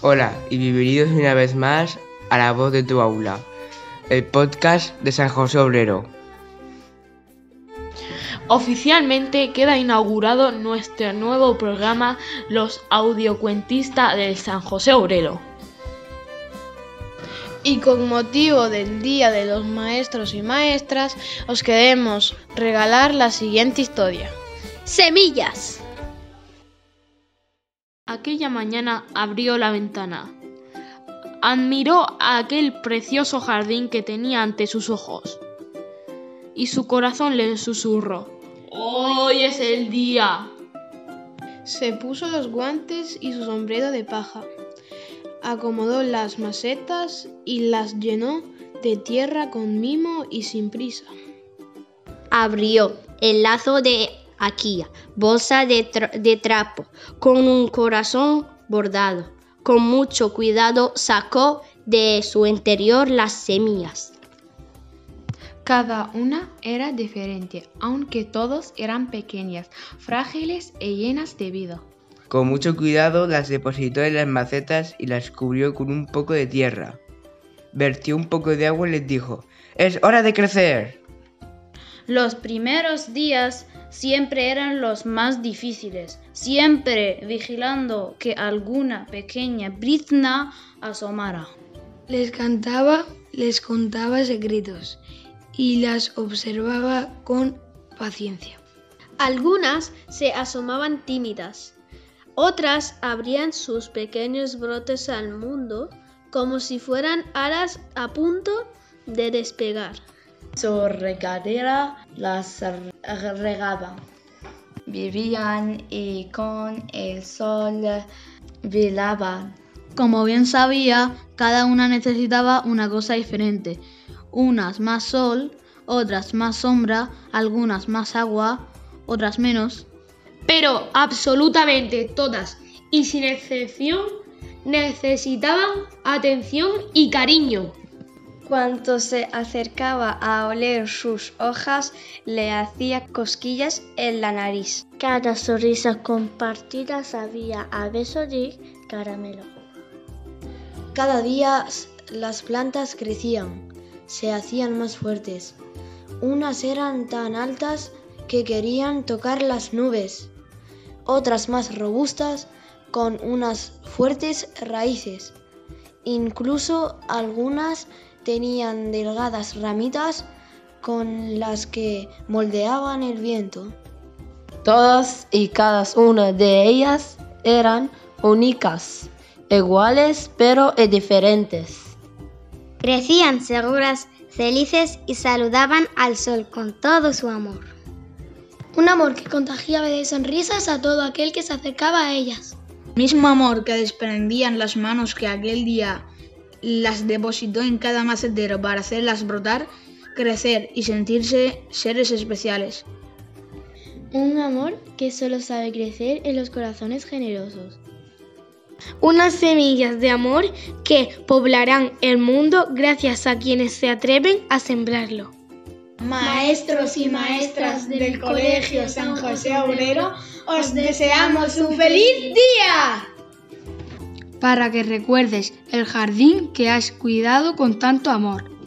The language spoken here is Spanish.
Hola y bienvenidos una vez más a La Voz de tu Aula, el podcast de San José Obrero. Oficialmente queda inaugurado nuestro nuevo programa Los Audiocuentistas del San José Obrero. Y con motivo del Día de los Maestros y Maestras, os queremos regalar la siguiente historia. Semillas. Aquella mañana abrió la ventana. Admiró aquel precioso jardín que tenía ante sus ojos. Y su corazón le susurró. Hoy es el día. Se puso los guantes y su sombrero de paja. Acomodó las macetas y las llenó de tierra con mimo y sin prisa. Abrió el lazo de aquí, bolsa de, de trapo, con un corazón bordado. Con mucho cuidado sacó de su interior las semillas. Cada una era diferente, aunque todas eran pequeñas, frágiles y llenas de vida. Con mucho cuidado las depositó en las macetas y las cubrió con un poco de tierra. Vertió un poco de agua y les dijo, ¡Es hora de crecer! Los primeros días siempre eran los más difíciles, siempre vigilando que alguna pequeña brizna asomara. Les cantaba, les contaba secretos y las observaba con paciencia. Algunas se asomaban tímidas, otras abrían sus pequeños brotes al mundo como si fueran alas a punto de despegar. Su regadera las regaba. Vivían y con el sol velaban. Como bien sabía, cada una necesitaba una cosa diferente. Unas más sol, otras más sombra, algunas más agua, otras menos. Pero absolutamente todas, y sin excepción, necesitaban atención y cariño. Cuanto se acercaba a oler sus hojas, le hacía cosquillas en la nariz. Cada sonrisa compartida sabía a beso de caramelo. Cada día las plantas crecían, se hacían más fuertes. Unas eran tan altas que querían tocar las nubes, otras más robustas con unas fuertes raíces. Incluso algunas tenían delgadas ramitas con las que moldeaban el viento. Todas y cada una de ellas eran únicas, iguales pero diferentes. Crecían seguras, felices y saludaban al sol con todo su amor. Un amor que contagiaba de sonrisas a todo aquel que se acercaba a ellas. Mismo amor que desprendían las manos que aquel día las depositó en cada macetero para hacerlas brotar, crecer y sentirse seres especiales. Un amor que solo sabe crecer en los corazones generosos. Unas semillas de amor que poblarán el mundo gracias a quienes se atreven a sembrarlo. Maestros y maestras del Colegio San José Obrero, os deseamos un feliz día para que recuerdes el jardín que has cuidado con tanto amor.